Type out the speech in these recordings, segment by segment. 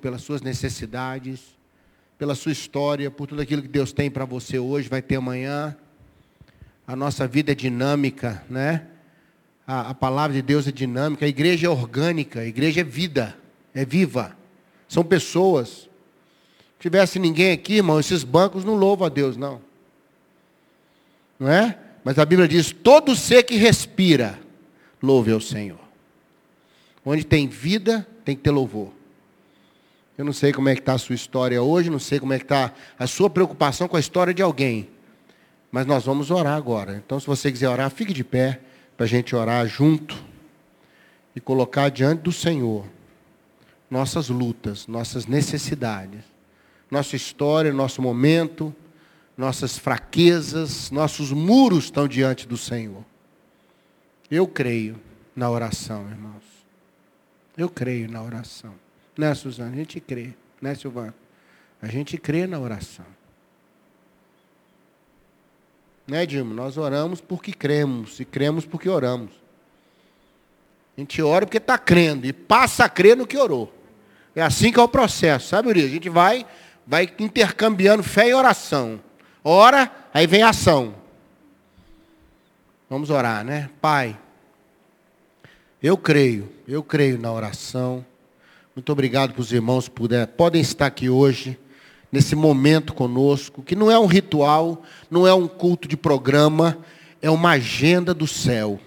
pelas suas necessidades, pela sua história, por tudo aquilo que Deus tem para você hoje, vai ter amanhã. A nossa vida é dinâmica, né? A, a, palavra de Deus é dinâmica, a igreja é orgânica, a igreja é vida, é viva. São pessoas. Se tivesse ninguém aqui, irmão, esses bancos não louvam a Deus, não. Não é? Mas a Bíblia diz: todo ser que respira, louve ao Senhor. Onde tem vida, tem que ter louvor. Eu não sei como é que está a sua história hoje, não sei como é que está a sua preocupação com a história de alguém. Mas nós vamos orar agora. Então, se você quiser orar, fique de pé para a gente orar junto e colocar diante do Senhor nossas lutas, nossas necessidades, nossa história, nosso momento, nossas fraquezas, nossos muros estão diante do Senhor. Eu creio na oração, irmãos. Eu creio na oração. Né, Suzana? A gente crê. Né, Silvana? A gente crê na oração. Né, Dilma? Nós oramos porque cremos. E cremos porque oramos. A gente ora porque está crendo. E passa a crer no que orou. É assim que é o processo, sabe, Uri? A gente vai, vai intercambiando fé e oração. Ora, aí vem ação. Vamos orar, né? Pai, eu creio, eu creio na oração. Muito obrigado para os irmãos puder, podem estar aqui hoje, nesse momento conosco, que não é um ritual, não é um culto de programa, é uma agenda do céu.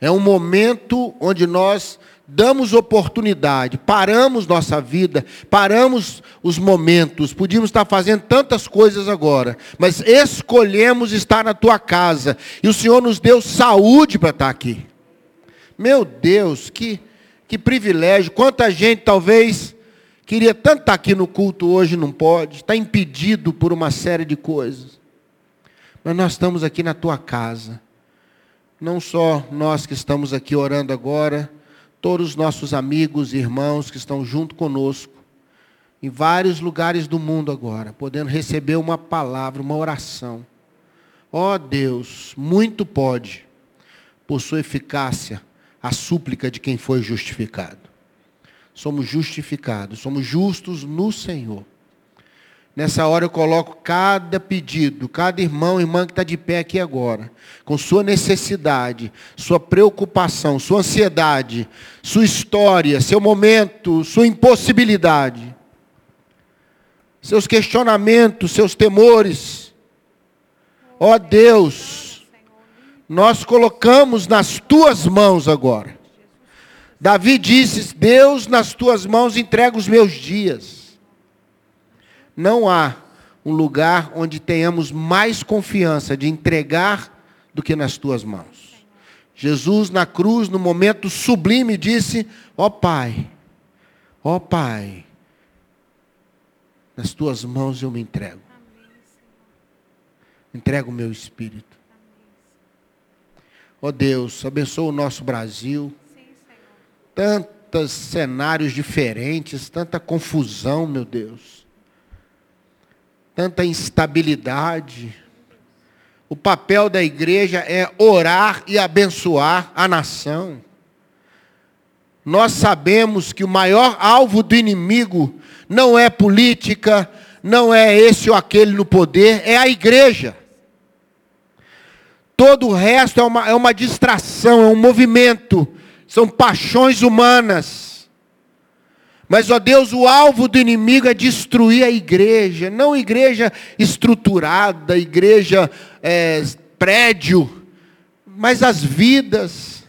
É um momento onde nós damos oportunidade, paramos nossa vida, paramos os momentos, podíamos estar fazendo tantas coisas agora, mas escolhemos estar na tua casa, e o Senhor nos deu saúde para estar aqui. Meu Deus, que que privilégio. Quanta gente talvez queria tanto estar aqui no culto hoje, não pode, está impedido por uma série de coisas. Mas nós estamos aqui na tua casa. Não só nós que estamos aqui orando agora, todos os nossos amigos e irmãos que estão junto conosco, em vários lugares do mundo agora, podendo receber uma palavra, uma oração. Ó oh Deus, muito pode, por sua eficácia, a súplica de quem foi justificado. Somos justificados, somos justos no Senhor. Nessa hora eu coloco cada pedido, cada irmão e irmã que está de pé aqui agora, com sua necessidade, sua preocupação, sua ansiedade, sua história, seu momento, sua impossibilidade, seus questionamentos, seus temores. Ó oh Deus, nós colocamos nas tuas mãos agora. Davi disse: Deus, nas tuas mãos entrega os meus dias. Não há um lugar onde tenhamos mais confiança de entregar do que nas tuas mãos. Jesus na cruz, no momento sublime, disse: Ó oh, Pai, ó oh, Pai, nas tuas mãos eu me entrego. Entrego o meu espírito. Ó oh Deus, abençoa o nosso Brasil. Tantos cenários diferentes, tanta confusão, meu Deus. Tanta instabilidade. O papel da igreja é orar e abençoar a nação. Nós sabemos que o maior alvo do inimigo não é política, não é esse ou aquele no poder, é a igreja. Todo o resto é uma, é uma distração, é um movimento, são paixões humanas. Mas, ó Deus, o alvo do inimigo é destruir a igreja, não igreja estruturada, igreja é, prédio, mas as vidas,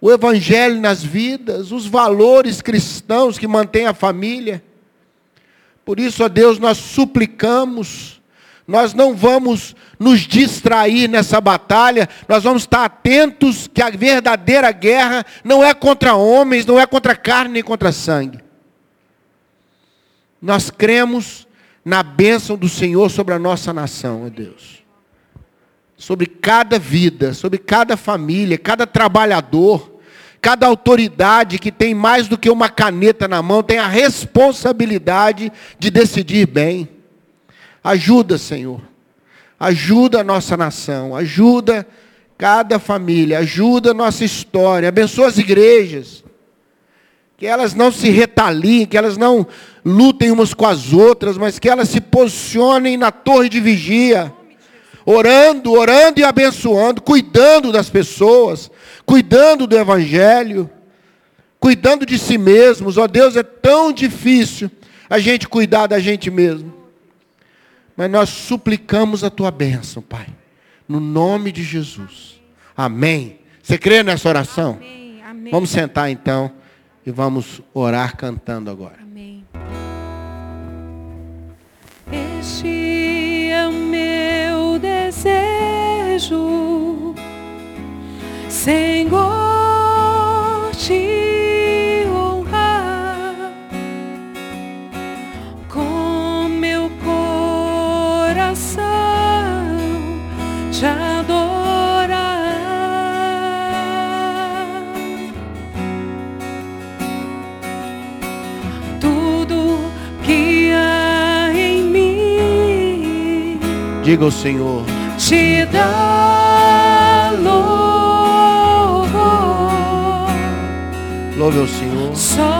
o evangelho nas vidas, os valores cristãos que mantêm a família. Por isso, ó Deus, nós suplicamos nós não vamos nos distrair nessa batalha, nós vamos estar atentos que a verdadeira guerra não é contra homens, não é contra carne nem contra sangue. Nós cremos na bênção do Senhor sobre a nossa nação, ó Deus. Sobre cada vida, sobre cada família, cada trabalhador, cada autoridade que tem mais do que uma caneta na mão, tem a responsabilidade de decidir bem. Ajuda, Senhor. Ajuda a nossa nação, ajuda cada família, ajuda a nossa história, abençoa as igrejas. Que elas não se retaliem, que elas não lutem umas com as outras, mas que elas se posicionem na torre de vigia, orando, orando e abençoando, cuidando das pessoas, cuidando do evangelho, cuidando de si mesmos. Ó oh, Deus, é tão difícil a gente cuidar da gente mesmo. Mas nós suplicamos a tua bênção, Pai, no nome de Jesus. Amém. Você crê nessa oração? Amém. Amém. Vamos sentar então e vamos orar cantando agora. Amém. Este é o meu desejo, Senhor, coração, te Diga ao Senhor. Te dá louvor. Louve ao Senhor. Só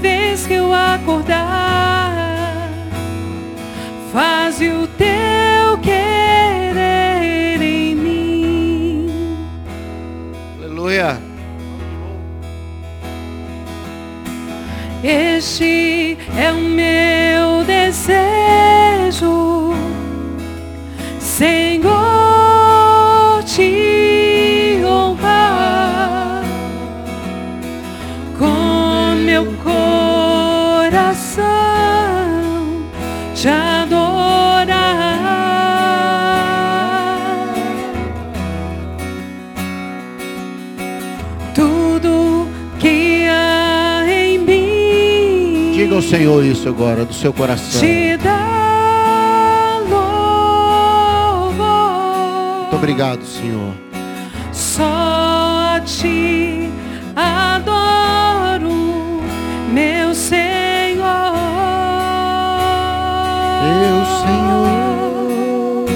vez que eu acordar, faz o teu querer em mim. Aleluia. Este é o meu desejo Senhor isso agora, do seu coração. Te dá obrigado, Senhor. Só te adoro, meu Senhor. Meu Senhor.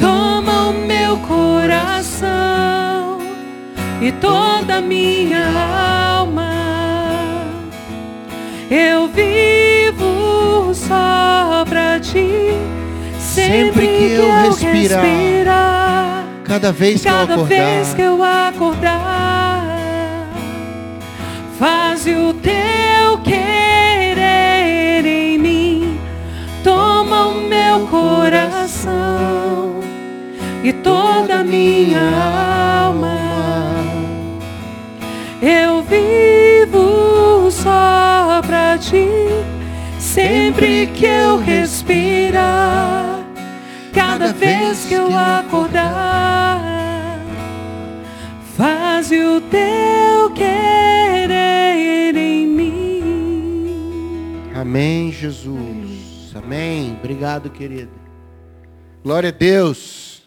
Toma o meu coração e toda a minha alma. Eu vivo só pra ti Sempre que eu respirar, respirar cada vez que cada eu acordar, vez que eu acordar, faz o teu querer em mim, toma o meu coração e toda a minha alma. Eu vivo que eu respirar cada vez que eu acordar, faz o teu querer em mim. Amém, Jesus. Amém. Obrigado, querido. Glória a Deus.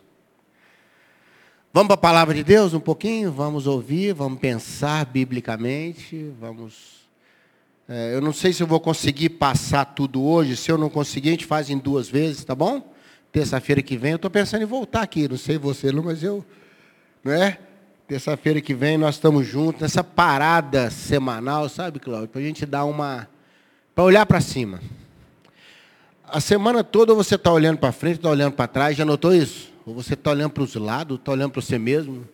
Vamos para a palavra de Deus um pouquinho? Vamos ouvir, vamos pensar biblicamente, vamos. É, eu não sei se eu vou conseguir passar tudo hoje. Se eu não conseguir, a gente faz em duas vezes, tá bom? Terça-feira que vem, eu estou pensando em voltar aqui, não sei você, não, mas eu, não é? Terça-feira que vem nós estamos juntos nessa parada semanal, sabe, Cláudio? Para a gente dar uma. para olhar para cima. A semana toda você está olhando para frente, está olhando para trás, já notou isso? Ou você está olhando para os lados, está olhando para você mesmo?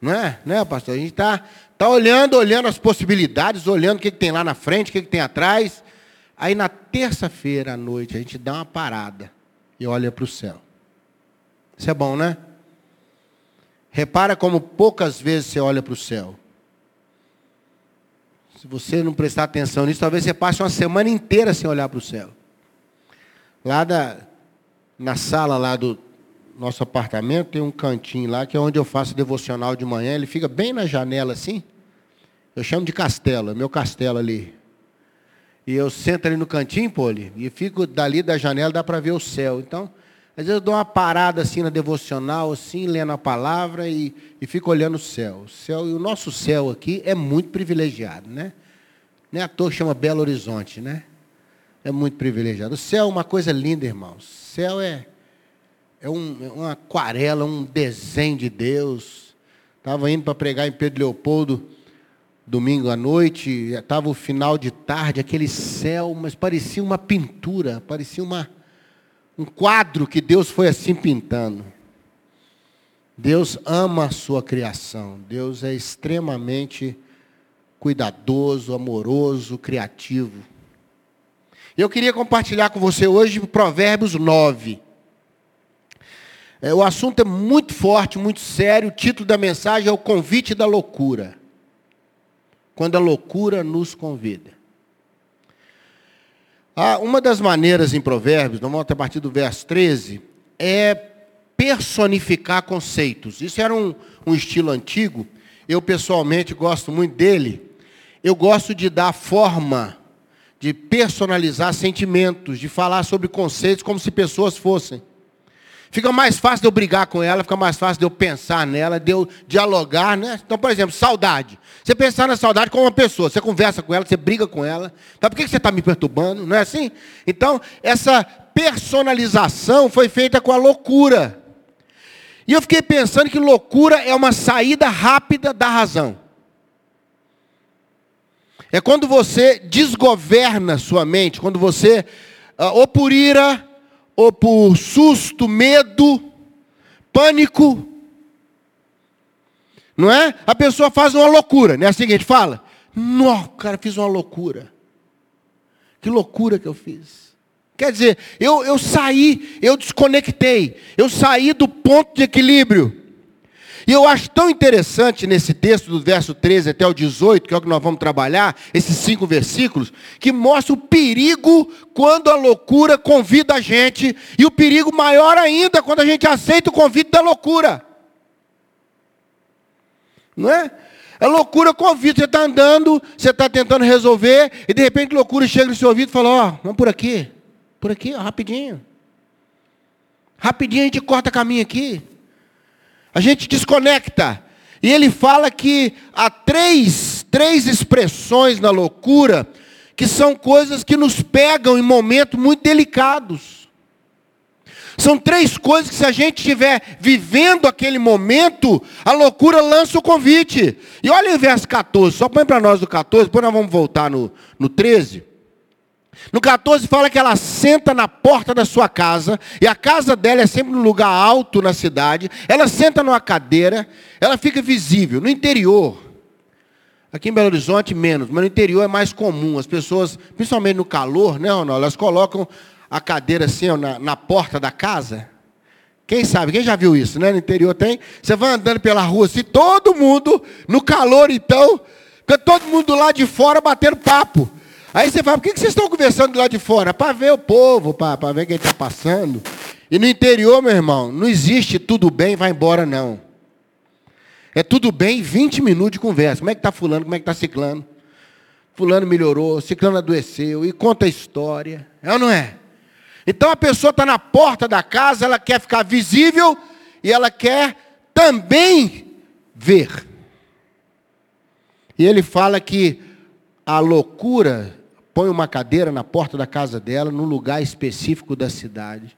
Não é? Não é, pastor? A gente está tá olhando, olhando as possibilidades, olhando o que, que tem lá na frente, o que, que tem atrás. Aí na terça-feira à noite a gente dá uma parada e olha para o céu. Isso é bom, né? Repara como poucas vezes você olha para o céu. Se você não prestar atenção nisso, talvez você passe uma semana inteira sem olhar para o céu. Lá da, na sala lá do nosso apartamento tem um cantinho lá que é onde eu faço devocional de manhã. Ele fica bem na janela assim. Eu chamo de castelo, é meu castelo ali. E eu sento ali no cantinho, Poli, e fico dali da janela, dá para ver o céu. Então, às vezes eu dou uma parada assim na devocional, assim, lendo a palavra e, e fico olhando o céu. O céu. E o nosso céu aqui é muito privilegiado, né? Não é à toa chama Belo Horizonte, né? É muito privilegiado. O céu é uma coisa linda, irmãos. O céu é, é, um, é uma aquarela, um desenho de Deus. Estava indo para pregar em Pedro Leopoldo domingo à noite, estava o final de tarde, aquele céu, mas parecia uma pintura, parecia uma um quadro que Deus foi assim pintando. Deus ama a sua criação. Deus é extremamente cuidadoso, amoroso, criativo. Eu queria compartilhar com você hoje Provérbios 9. É, o assunto é muito forte, muito sério. O título da mensagem é o convite da loucura. Quando a loucura nos convida. Ah, uma das maneiras em Provérbios, vamos a partir do verso 13, é personificar conceitos. Isso era um, um estilo antigo. Eu pessoalmente gosto muito dele. Eu gosto de dar forma, de personalizar sentimentos, de falar sobre conceitos como se pessoas fossem. Fica mais fácil de eu brigar com ela, fica mais fácil de eu pensar nela, de eu dialogar, né? Então, por exemplo, saudade. Você pensar na saudade como uma pessoa, você conversa com ela, você briga com ela. Então, por que você está me perturbando? Não é assim? Então, essa personalização foi feita com a loucura. E eu fiquei pensando que loucura é uma saída rápida da razão. É quando você desgoverna sua mente, quando você, ah, ou por ira, ou por susto, medo, pânico. Não é? A pessoa faz uma loucura, não é assim que a gente fala? Não, cara, fiz uma loucura. Que loucura que eu fiz. Quer dizer, eu, eu saí, eu desconectei, eu saí do ponto de equilíbrio. E eu acho tão interessante nesse texto, do verso 13 até o 18, que é o que nós vamos trabalhar, esses cinco versículos, que mostra o perigo quando a loucura convida a gente, e o perigo maior ainda quando a gente aceita o convite da loucura. Não é? A loucura convida, você está andando, você está tentando resolver, e de repente a loucura chega no seu ouvido e fala, ó, oh, vamos por aqui, por aqui, ó, rapidinho. Rapidinho a gente corta caminho aqui. A gente desconecta. E ele fala que há três, três expressões na loucura que são coisas que nos pegam em momentos muito delicados. São três coisas que, se a gente estiver vivendo aquele momento, a loucura lança o convite. E olha o verso 14, só põe para nós o 14, depois nós vamos voltar no, no 13. No 14 fala que ela senta na porta da sua casa, e a casa dela é sempre num lugar alto na cidade. Ela senta numa cadeira, ela fica visível. No interior, aqui em Belo Horizonte menos, mas no interior é mais comum. As pessoas, principalmente no calor, né, Ronaldo, elas colocam a cadeira assim ó, na, na porta da casa. Quem sabe, quem já viu isso, né? No interior tem. Você vai andando pela rua assim, todo mundo, no calor então, fica todo mundo lá de fora batendo papo. Aí você fala, por que vocês estão conversando lá de fora? Para ver o povo, para ver quem está passando. E no interior, meu irmão, não existe tudo bem, vai embora, não. É tudo bem, 20 minutos de conversa. Como é que está fulano, como é que está ciclano? Fulano melhorou, ciclano adoeceu, e conta a história. É ou não é? Então a pessoa está na porta da casa, ela quer ficar visível e ela quer também ver. E ele fala que a loucura põe uma cadeira na porta da casa dela, num lugar específico da cidade,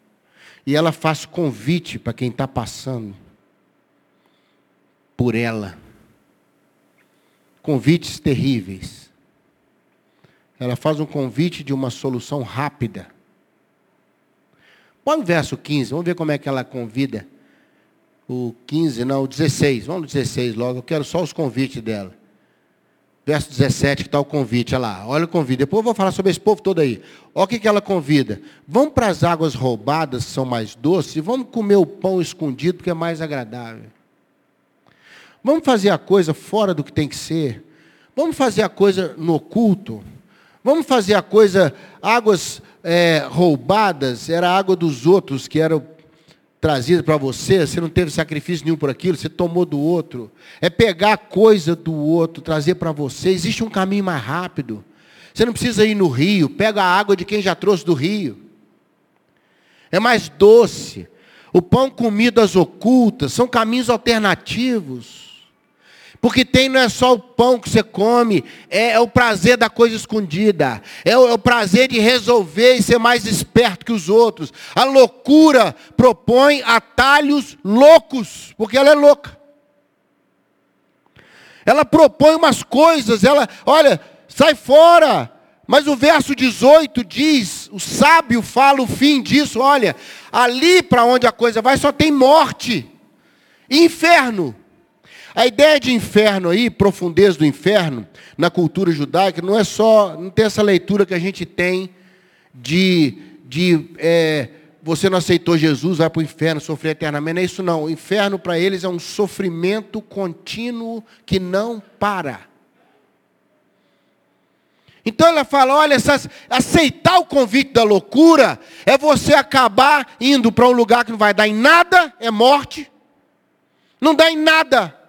e ela faz convite para quem está passando por ela. Convites terríveis. Ela faz um convite de uma solução rápida. Põe o verso 15, vamos ver como é que ela convida. O 15, não, o 16. Vamos no 16 logo, eu quero só os convites dela. Verso 17, que está o convite, olha lá, olha o convite. Depois eu vou falar sobre esse povo todo aí. Olha o que, que ela convida. Vamos para as águas roubadas, que são mais doces, e vamos comer o pão escondido, porque é mais agradável. Vamos fazer a coisa fora do que tem que ser. Vamos fazer a coisa no oculto. Vamos fazer a coisa, águas é, roubadas, era a água dos outros, que era trazida para você, você não teve sacrifício nenhum por aquilo, você tomou do outro. É pegar coisa do outro, trazer para você. Existe um caminho mais rápido. Você não precisa ir no rio, pega a água de quem já trouxe do rio. É mais doce. O pão comido às ocultas são caminhos alternativos. Porque tem não é só o pão que você come, é, é o prazer da coisa escondida, é o, é o, prazer de resolver e ser mais esperto que os outros. A loucura propõe atalhos loucos, porque ela é louca. Ela propõe umas coisas, ela, olha, sai fora. Mas o verso 18 diz: o sábio fala o fim disso, olha, ali para onde a coisa vai só tem morte, inferno. A ideia de inferno aí, profundeza do inferno, na cultura judaica, não é só, não tem essa leitura que a gente tem de, de é, você não aceitou Jesus, vai para o inferno, sofrer eternamente. Não é isso não. O inferno para eles é um sofrimento contínuo que não para. Então ela fala: olha, aceitar o convite da loucura é você acabar indo para um lugar que não vai dar em nada, é morte, não dá em nada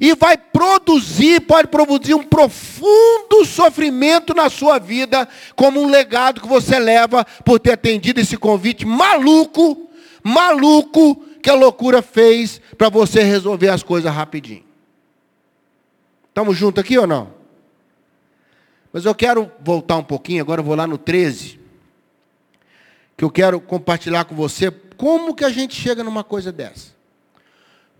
e vai produzir, pode produzir um profundo sofrimento na sua vida, como um legado que você leva por ter atendido esse convite maluco, maluco, que a loucura fez para você resolver as coisas rapidinho. Estamos juntos aqui ou não? Mas eu quero voltar um pouquinho, agora eu vou lá no 13, que eu quero compartilhar com você como que a gente chega numa coisa dessa.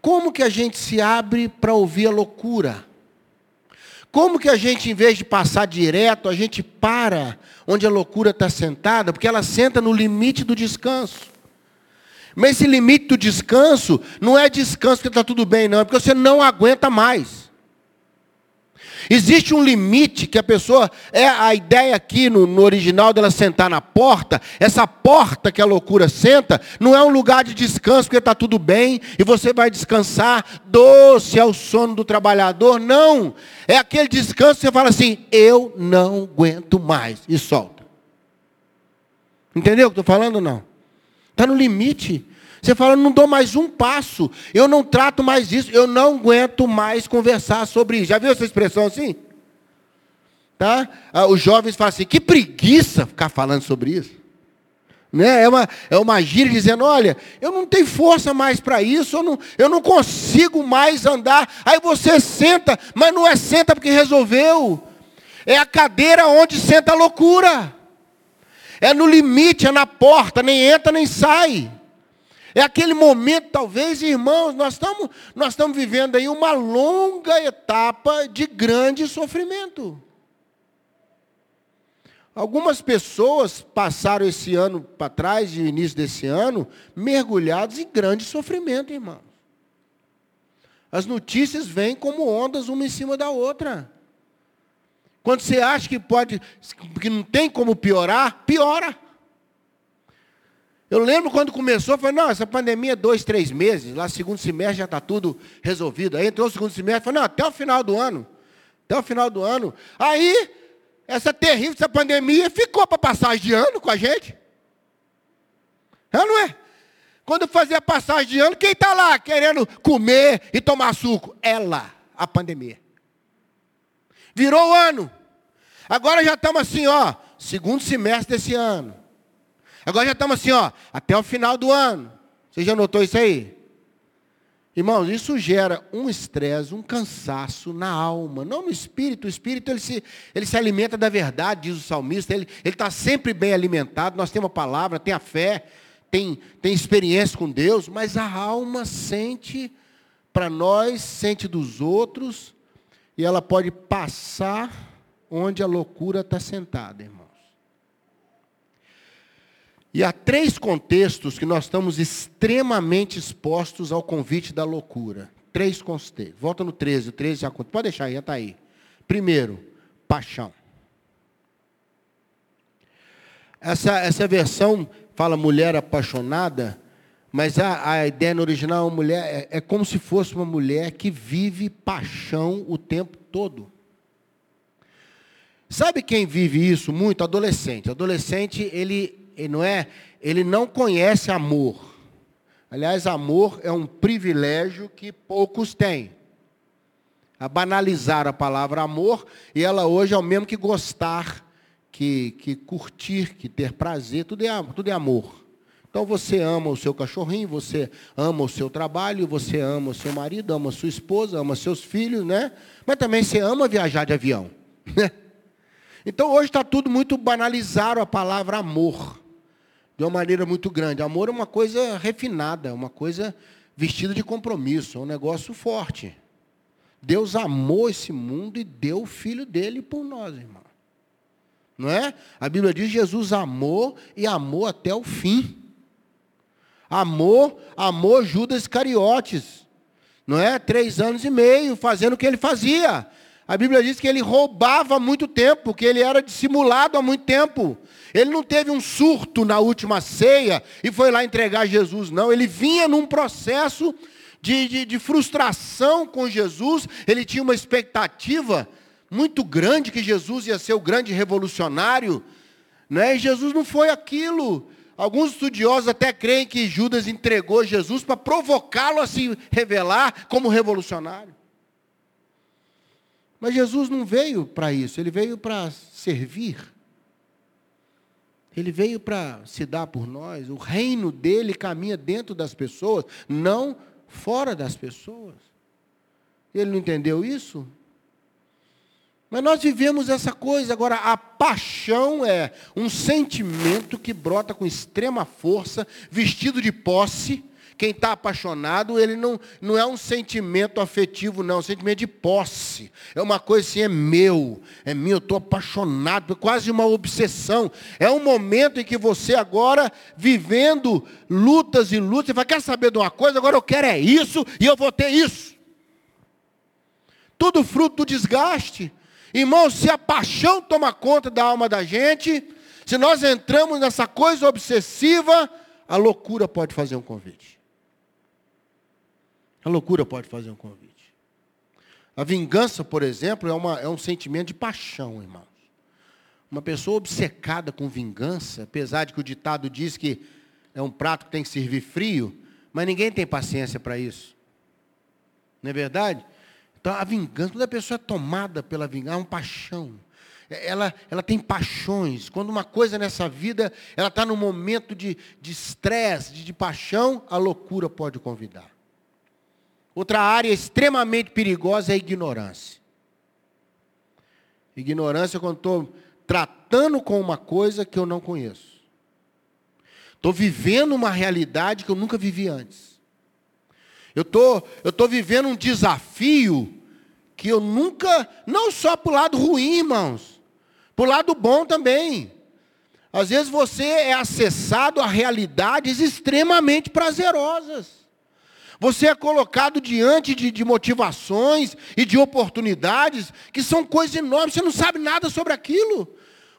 Como que a gente se abre para ouvir a loucura? Como que a gente, em vez de passar direto, a gente para onde a loucura está sentada, porque ela senta no limite do descanso. Mas esse limite do descanso não é descanso que está tudo bem, não, é porque você não aguenta mais. Existe um limite que a pessoa, é a ideia aqui no, no, original dela sentar na porta, essa porta que a loucura senta, não é um lugar de descanso porque está tudo bem e você vai descansar, doce é o sono do trabalhador, não. É aquele descanso que você fala assim, eu não aguento mais e solta. Entendeu o que estou falando ou não? Está no limite. Você fala, não dou mais um passo, eu não trato mais isso, eu não aguento mais conversar sobre isso. Já viu essa expressão assim? Tá? Ah, os jovens falam assim, que preguiça ficar falando sobre isso. Né? É, uma, é uma gíria dizendo, olha, eu não tenho força mais para isso, eu não, eu não consigo mais andar. Aí você senta, mas não é senta porque resolveu. É a cadeira onde senta a loucura. É no limite, é na porta, nem entra nem sai. É aquele momento, talvez, irmãos, nós estamos, nós estamos vivendo aí uma longa etapa de grande sofrimento. Algumas pessoas passaram esse ano para trás, e o início desse ano, mergulhados em grande sofrimento, irmãos. As notícias vêm como ondas uma em cima da outra. Quando você acha que pode, que não tem como piorar, piora. Eu lembro quando começou, falei, não, essa pandemia é dois, três meses, lá segundo semestre já está tudo resolvido. Aí entrou o segundo semestre, falei, não, até o final do ano. Até o final do ano. Aí, essa terrível, essa pandemia ficou para passagem de ano com a gente. É não é? Quando fazia passagem de ano, quem está lá querendo comer e tomar suco? Ela, a pandemia. Virou o ano. Agora já estamos assim, ó, segundo semestre desse ano. Agora já estamos assim, ó, até o final do ano. Você já notou isso aí? Irmãos, isso gera um estresse, um cansaço na alma, não no espírito. O espírito ele se, ele se alimenta da verdade, diz o salmista. Ele está sempre bem alimentado. Nós temos a palavra, tem a fé, tem, tem experiência com Deus, mas a alma sente para nós, sente dos outros, e ela pode passar onde a loucura está sentada, irmão. E há três contextos que nós estamos extremamente expostos ao convite da loucura. Três contextos. Volta no 13, o 13 já Pode deixar aí, já está aí. Primeiro, paixão. Essa, essa versão fala mulher apaixonada, mas a, a ideia no original é, mulher, é, é como se fosse uma mulher que vive paixão o tempo todo. Sabe quem vive isso muito? Adolescente. Adolescente, ele ele não é, ele não conhece amor. Aliás, amor é um privilégio que poucos têm. A banalizar a palavra amor, e ela hoje é o mesmo que gostar, que, que curtir, que ter prazer, tudo é, tudo é amor. Então você ama o seu cachorrinho, você ama o seu trabalho, você ama o seu marido, ama a sua esposa, ama seus filhos, né? Mas também você ama viajar de avião. Né? Então hoje está tudo muito banalizado a palavra amor. De uma maneira muito grande. Amor é uma coisa refinada, uma coisa vestida de compromisso, é um negócio forte. Deus amou esse mundo e deu o filho dele por nós, irmão. Não é? A Bíblia diz Jesus amou e amou até o fim. Amou, amou Judas Iscariotes. Não é? Três anos e meio fazendo o que ele fazia. A Bíblia diz que ele roubava há muito tempo, que ele era dissimulado há muito tempo. Ele não teve um surto na última ceia e foi lá entregar Jesus, não. Ele vinha num processo de, de, de frustração com Jesus. Ele tinha uma expectativa muito grande que Jesus ia ser o grande revolucionário. Né? E Jesus não foi aquilo. Alguns estudiosos até creem que Judas entregou Jesus para provocá-lo a se revelar como revolucionário. Mas Jesus não veio para isso, ele veio para servir. Ele veio para se dar por nós. O reino dele caminha dentro das pessoas, não fora das pessoas. Ele não entendeu isso? Mas nós vivemos essa coisa. Agora, a paixão é um sentimento que brota com extrema força, vestido de posse. Quem está apaixonado, ele não, não é um sentimento afetivo, não, é um sentimento de posse. É uma coisa assim, é meu, é meu, eu estou apaixonado, é quase uma obsessão. É um momento em que você agora, vivendo lutas e lutas, você vai, quer saber de uma coisa? Agora eu quero é isso e eu vou ter isso. Tudo fruto do desgaste. Irmão, se a paixão toma conta da alma da gente, se nós entramos nessa coisa obsessiva, a loucura pode fazer um convite. A loucura pode fazer um convite. A vingança, por exemplo, é, uma, é um sentimento de paixão, irmãos. Uma pessoa obcecada com vingança, apesar de que o ditado diz que é um prato que tem que servir frio, mas ninguém tem paciência para isso. Não é verdade? Então, a vingança, quando a pessoa é tomada pela vingança, é uma paixão. Ela, ela tem paixões. Quando uma coisa nessa vida, ela está num momento de estresse, de, de, de paixão, a loucura pode convidar. Outra área extremamente perigosa é a ignorância. Ignorância é quando estou tratando com uma coisa que eu não conheço. Estou vivendo uma realidade que eu nunca vivi antes. Eu tô, tô vivendo um desafio que eu nunca, não só para o lado ruim, irmãos, para o lado bom também. Às vezes você é acessado a realidades extremamente prazerosas. Você é colocado diante de, de, motivações e de oportunidades que são coisas enormes. Você não sabe nada sobre aquilo.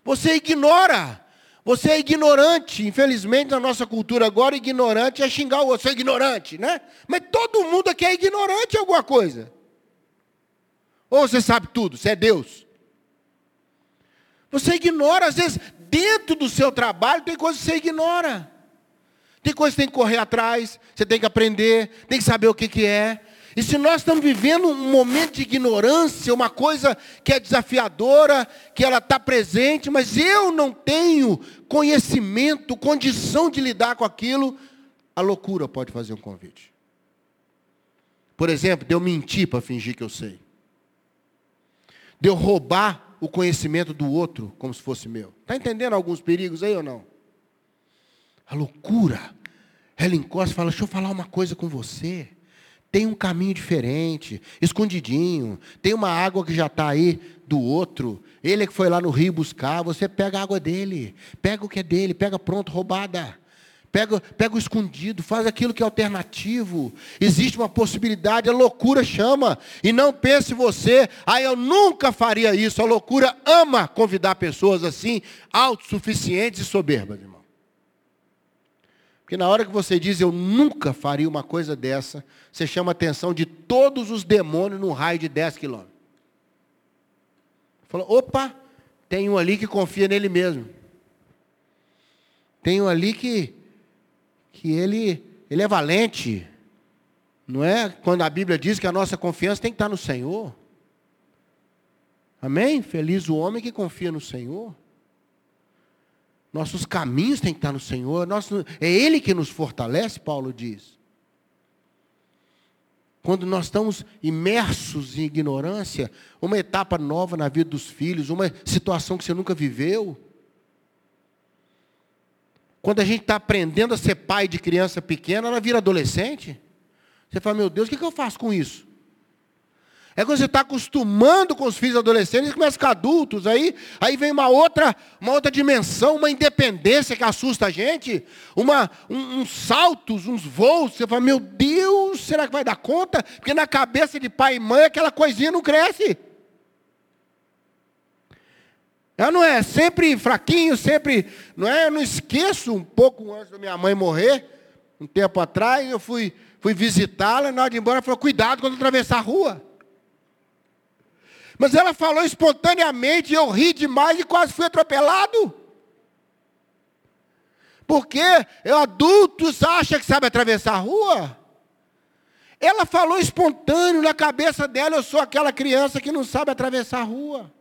Você ignora. Você é ignorante. Infelizmente, na nossa cultura agora, ignorante é xingar o outro. Você é ignorante, né? Mas todo mundo aqui é ignorante em alguma coisa. Ou você sabe tudo, você é Deus. Você ignora, às vezes, dentro do seu trabalho, tem coisas que você ignora. Tem coisas que tem que correr atrás, você tem que aprender, tem que saber o que, que é. E se nós estamos vivendo um momento de ignorância, uma coisa que é desafiadora, que ela está presente, mas eu não tenho conhecimento, condição de lidar com aquilo, a loucura pode fazer um convite. Por exemplo, de eu mentir para fingir que eu sei. De eu roubar o conhecimento do outro como se fosse meu. Está entendendo alguns perigos aí ou não? A loucura. Ela encosta e fala, deixa eu falar uma coisa com você tem um caminho diferente, escondidinho. Tem uma água que já está aí do outro. Ele é que foi lá no rio buscar. Você pega a água dele. Pega o que é dele. Pega pronto, roubada. Pega, pega o escondido. Faz aquilo que é alternativo. Existe uma possibilidade. A loucura chama. E não pense você, ah, eu nunca faria isso. A loucura ama convidar pessoas assim, autossuficientes e soberbas, irmão. Porque na hora que você diz eu nunca faria uma coisa dessa, você chama a atenção de todos os demônios num raio de 10 quilômetros. Fala, opa, tem um ali que confia nele mesmo. Tem um ali que, que ele ele é valente. Não é quando a Bíblia diz que a nossa confiança tem que estar no Senhor. Amém? Feliz o homem que confia no Senhor. Nossos caminhos têm que estar no Senhor. Nosso, é Ele que nos fortalece, Paulo diz. Quando nós estamos imersos em ignorância, uma etapa nova na vida dos filhos, uma situação que você nunca viveu. Quando a gente está aprendendo a ser pai de criança pequena, ela vira adolescente. Você fala, meu Deus, o que eu faço com isso? É quando você está acostumando com os filhos adolescentes, eles começam a ficar adultos, aí, aí vem uma outra, uma outra dimensão, uma independência que assusta a gente, uma, um, uns saltos, uns voos, você fala, meu Deus, será que vai dar conta? Porque na cabeça de pai e mãe aquela coisinha não cresce. Ela não é sempre fraquinho, sempre, não é? Eu não esqueço um pouco antes da minha mãe morrer, um tempo atrás, eu fui, fui visitá-la, na hora de ir embora, ela falou, cuidado quando atravessar a rua. Mas ela falou espontaneamente, eu ri demais e quase fui atropelado. Porque adultos acham que sabe atravessar a rua. Ela falou espontâneo na cabeça dela, eu sou aquela criança que não sabe atravessar a rua.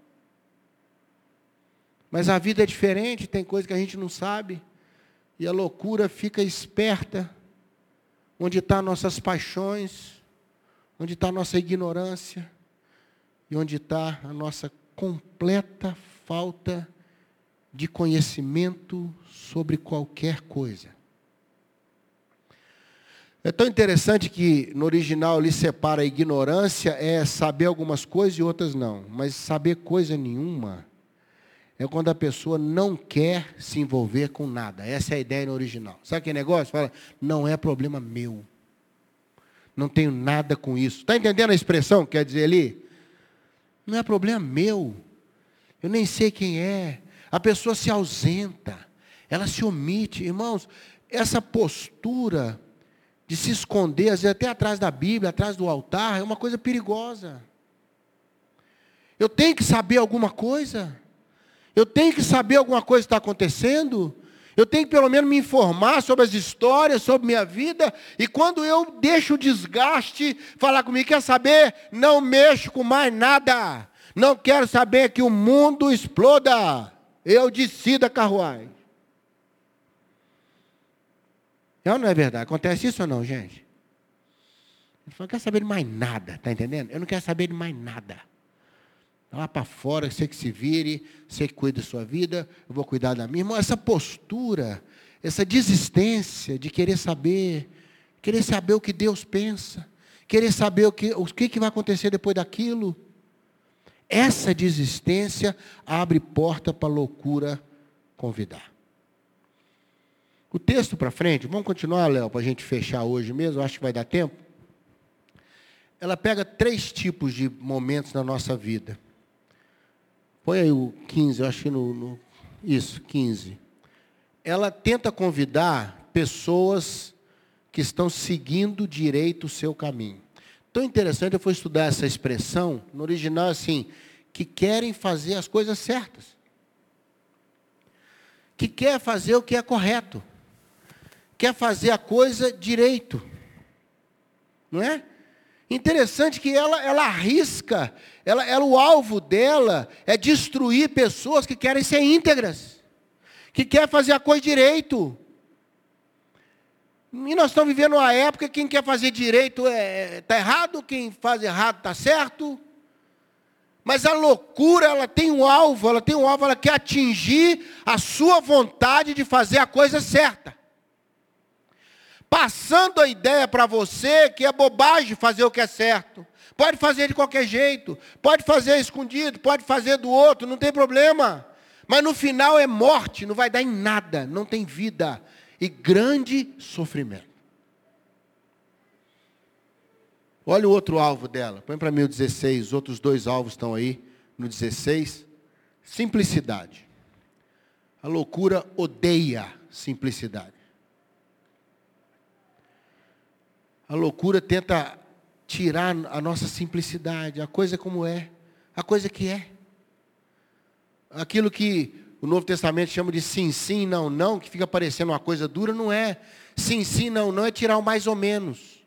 Mas a vida é diferente, tem coisa que a gente não sabe. E a loucura fica esperta. Onde estão nossas paixões, onde está a nossa ignorância e onde está a nossa completa falta de conhecimento sobre qualquer coisa. É tão interessante que no original ele separa a ignorância é saber algumas coisas e outras não, mas saber coisa nenhuma é quando a pessoa não quer se envolver com nada. Essa é a ideia no original. Sabe que negócio? Fala, não é problema meu. Não tenho nada com isso. Está entendendo a expressão que quer dizer ali? Não é problema meu. Eu nem sei quem é. A pessoa se ausenta. Ela se omite. Irmãos, essa postura de se esconder, às vezes até atrás da Bíblia, atrás do altar, é uma coisa perigosa. Eu tenho que saber alguma coisa. Eu tenho que saber alguma coisa está acontecendo. Eu tenho que pelo menos me informar sobre as histórias, sobre minha vida. E quando eu deixo o desgaste falar comigo, quer saber? Não mexo com mais nada. Não quero saber que o mundo exploda. Eu decido a carruagem. É não é verdade? Acontece isso ou não, gente? Ele falou, não quer saber de mais nada, tá entendendo? Eu não quero saber de mais nada. Lá para fora, você que se vire, você que cuida da sua vida, eu vou cuidar da minha. Irmão, essa postura, essa desistência de querer saber, querer saber o que Deus pensa, querer saber o que, o que, que vai acontecer depois daquilo. Essa desistência abre porta para a loucura convidar. O texto para frente, vamos continuar, Léo, para a gente fechar hoje mesmo, acho que vai dar tempo. Ela pega três tipos de momentos na nossa vida. Põe aí o 15, eu acho que no, no. Isso, 15. Ela tenta convidar pessoas que estão seguindo direito o seu caminho. Tão interessante, eu fui estudar essa expressão, no original assim, que querem fazer as coisas certas. Que quer fazer o que é correto. Quer fazer a coisa direito. Não é? Interessante que ela, ela arrisca, ela, ela, o alvo dela é destruir pessoas que querem ser íntegras, que querem fazer a coisa direito. E nós estamos vivendo uma época que quem quer fazer direito está é, tá errado, quem faz errado está certo. Mas a loucura, ela tem um alvo, ela tem um alvo, ela quer atingir a sua vontade de fazer a coisa certa passando a ideia para você que é bobagem fazer o que é certo. Pode fazer de qualquer jeito, pode fazer escondido, pode fazer do outro, não tem problema. Mas no final é morte, não vai dar em nada, não tem vida e grande sofrimento. Olha o outro alvo dela, põe para mim o 16, os outros dois alvos estão aí no 16. Simplicidade. A loucura odeia simplicidade. A loucura tenta tirar a nossa simplicidade, a coisa como é, a coisa que é. Aquilo que o Novo Testamento chama de sim, sim, não, não, que fica parecendo uma coisa dura, não é. Sim, sim, não, não é tirar o mais ou menos.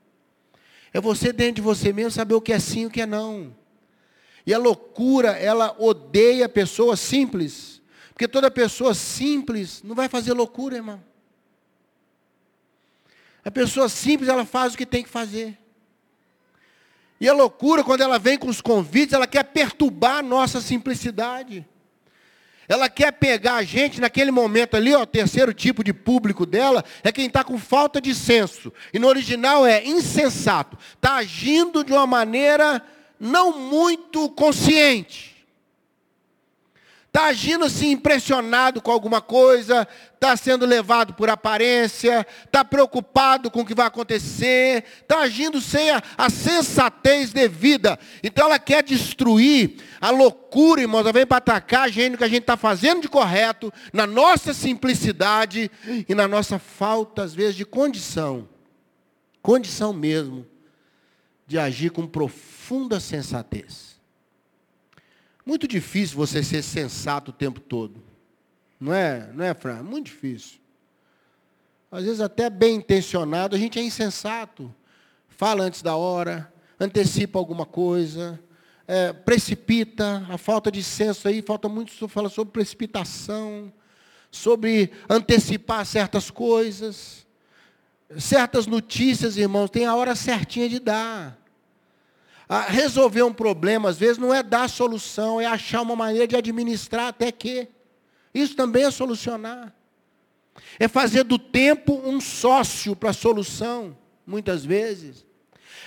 É você dentro de você mesmo saber o que é sim e o que é não. E a loucura, ela odeia pessoas simples. Porque toda pessoa simples não vai fazer loucura, irmão. A pessoa simples, ela faz o que tem que fazer. E a loucura, quando ela vem com os convites, ela quer perturbar a nossa simplicidade. Ela quer pegar a gente naquele momento ali, ó, o terceiro tipo de público dela é quem está com falta de senso. E no original é insensato. Está agindo de uma maneira não muito consciente está agindo assim impressionado com alguma coisa, está sendo levado por aparência, está preocupado com o que vai acontecer, está agindo sem a, a, sensatez devida. Então ela quer destruir a loucura, irmãos, ela vem para atacar a gente, que a gente está fazendo de correto, na nossa simplicidade e na nossa falta, às vezes, de condição. Condição mesmo de agir com profunda sensatez. Muito difícil você ser sensato o tempo todo. Não é, não é, Fran? Muito difícil. Às vezes até bem intencionado, a gente é insensato. Fala antes da hora, antecipa alguma coisa, é, precipita, a falta de senso aí, falta muito, fala sobre precipitação, sobre antecipar certas coisas. Certas notícias, irmãos, tem a hora certinha de dar. A resolver um problema, às vezes, não é dar solução, é achar uma maneira de administrar até que. Isso também é solucionar. É fazer do tempo um sócio para a solução, muitas vezes.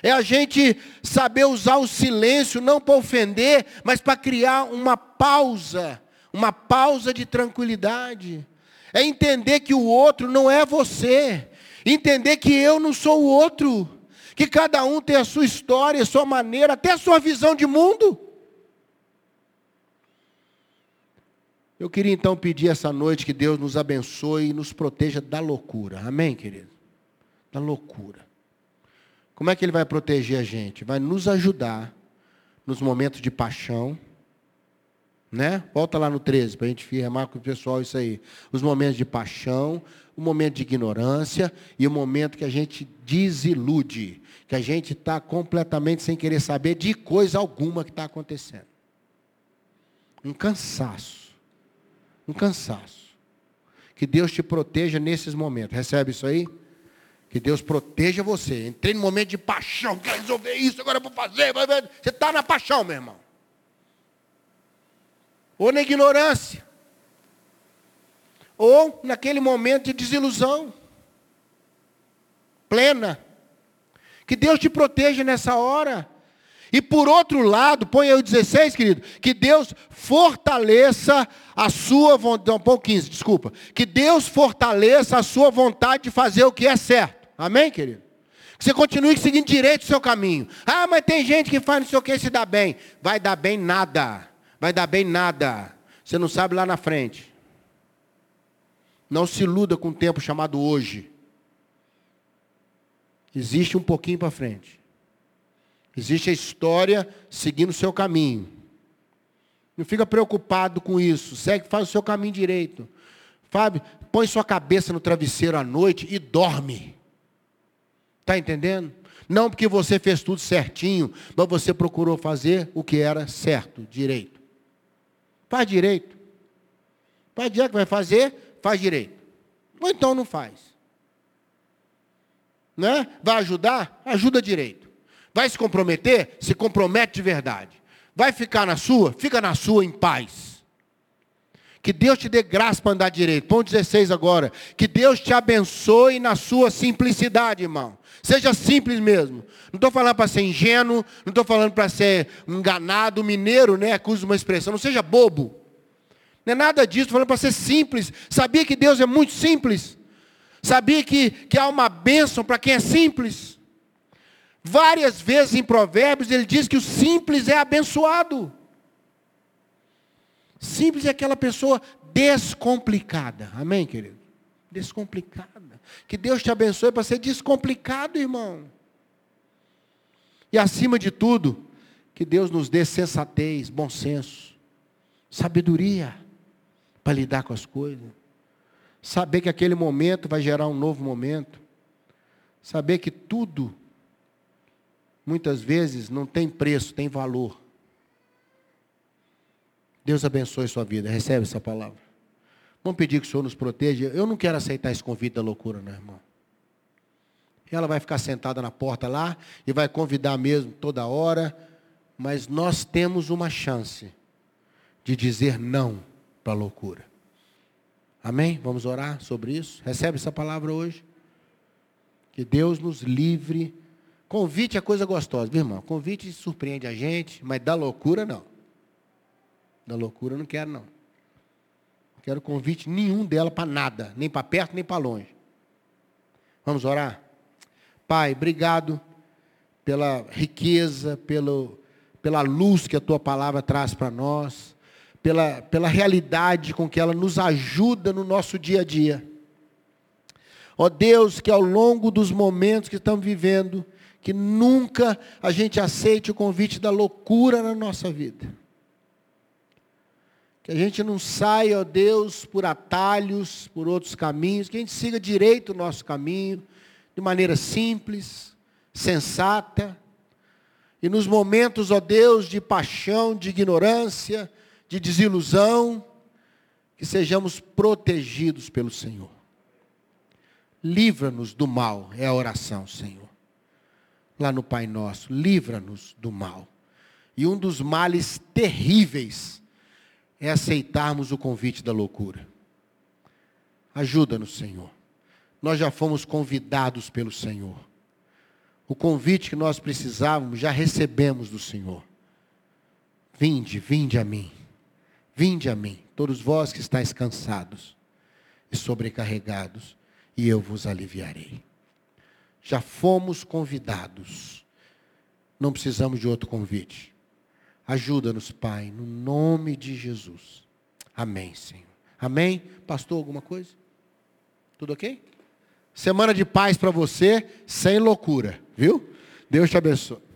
É a gente saber usar o silêncio, não para ofender, mas para criar uma pausa, uma pausa de tranquilidade. É entender que o outro não é você. Entender que eu não sou o outro que cada um tem a sua história, a sua maneira, até a sua visão de mundo. Eu queria então pedir essa noite que Deus nos abençoe e nos proteja da loucura. Amém, querido? Da loucura. Como é que Ele vai proteger a gente? Vai nos ajudar nos momentos de paixão. Né? Volta lá no 13 para a gente firmar com o pessoal isso aí. Os momentos de paixão, o momento de ignorância e o momento que a gente desilude que a gente está completamente sem querer saber de coisa alguma que está acontecendo. Um cansaço. Um cansaço. Que Deus te proteja nesses momentos. Recebe isso aí? Que Deus proteja você. Entrei no momento de paixão, quero resolver isso, agora eu vou fazer. Você está na paixão, meu irmão. Ou na ignorância. Ou naquele momento de desilusão. Plena. Que Deus te proteja nessa hora. E por outro lado, põe aí o 16, querido, que Deus fortaleça a sua vontade, um pouco 15, desculpa. Que Deus fortaleça a sua vontade de fazer o que é certo. Amém, querido? Que você continue seguindo direito o seu caminho. Ah, mas tem gente que faz não sei o que e se dá bem. Vai dar bem nada. Vai dar bem nada. Você não sabe lá na frente. Não se iluda com o tempo chamado hoje. Existe um pouquinho para frente. Existe a história seguindo o seu caminho. Não fica preocupado com isso. Segue, faz o seu caminho direito. Fábio, põe sua cabeça no travesseiro à noite e dorme. Está entendendo? Não porque você fez tudo certinho, mas você procurou fazer o que era certo, direito. Faz direito. Faz direito, vai fazer, faz direito. Ou então não faz né? Vai ajudar? Ajuda direito. Vai se comprometer? Se compromete de verdade. Vai ficar na sua? Fica na sua em paz. Que Deus te dê graça para andar direito. Ponto 16 agora. Que Deus te abençoe na sua simplicidade, irmão. Seja simples mesmo. Não estou falando para ser ingênuo, não estou falando para ser enganado, mineiro, né? Que usa uma expressão. Não seja bobo. Não é nada disso, estou falando para ser simples. Sabia que Deus é muito simples? Sabia que, que há uma bênção para quem é simples? Várias vezes em Provérbios ele diz que o simples é abençoado. Simples é aquela pessoa descomplicada. Amém, querido? Descomplicada. Que Deus te abençoe para ser descomplicado, irmão. E acima de tudo, que Deus nos dê sensatez, bom senso, sabedoria para lidar com as coisas. Saber que aquele momento vai gerar um novo momento. Saber que tudo, muitas vezes, não tem preço, tem valor. Deus abençoe sua vida. Recebe essa palavra. Vamos pedir que o Senhor nos proteja. Eu não quero aceitar esse convite da loucura, não, irmão. Ela vai ficar sentada na porta lá e vai convidar mesmo toda hora. Mas nós temos uma chance de dizer não para a loucura. Amém? Vamos orar sobre isso? Recebe essa palavra hoje? Que Deus nos livre. Convite é coisa gostosa, viu, irmão? Convite surpreende a gente, mas da loucura não. Da loucura eu não quero, não. Não quero convite nenhum dela para nada, nem para perto, nem para longe. Vamos orar? Pai, obrigado pela riqueza, pelo, pela luz que a tua palavra traz para nós, pela, pela realidade com que ela nos ajuda no nosso dia a dia. Ó oh Deus, que ao longo dos momentos que estamos vivendo, que nunca a gente aceite o convite da loucura na nossa vida. Que a gente não saia, ó Deus, por atalhos, por outros caminhos, que a gente siga direito o nosso caminho, de maneira simples, sensata. E nos momentos, ó Deus, de paixão, de ignorância, de desilusão, que sejamos protegidos pelo Senhor. Livra-nos do mal, é a oração, Senhor. Lá no Pai Nosso, livra-nos do mal. E um dos males terríveis é aceitarmos o convite da loucura. Ajuda-nos, Senhor. Nós já fomos convidados pelo Senhor. O convite que nós precisávamos já recebemos do Senhor. Vinde, vinde a mim. Vinde a mim, todos vós que estáis cansados e sobrecarregados, e eu vos aliviarei. Já fomos convidados. Não precisamos de outro convite. Ajuda-nos, Pai, no nome de Jesus. Amém, Senhor. Amém? Pastor, alguma coisa? Tudo ok? Semana de paz para você, sem loucura, viu? Deus te abençoe.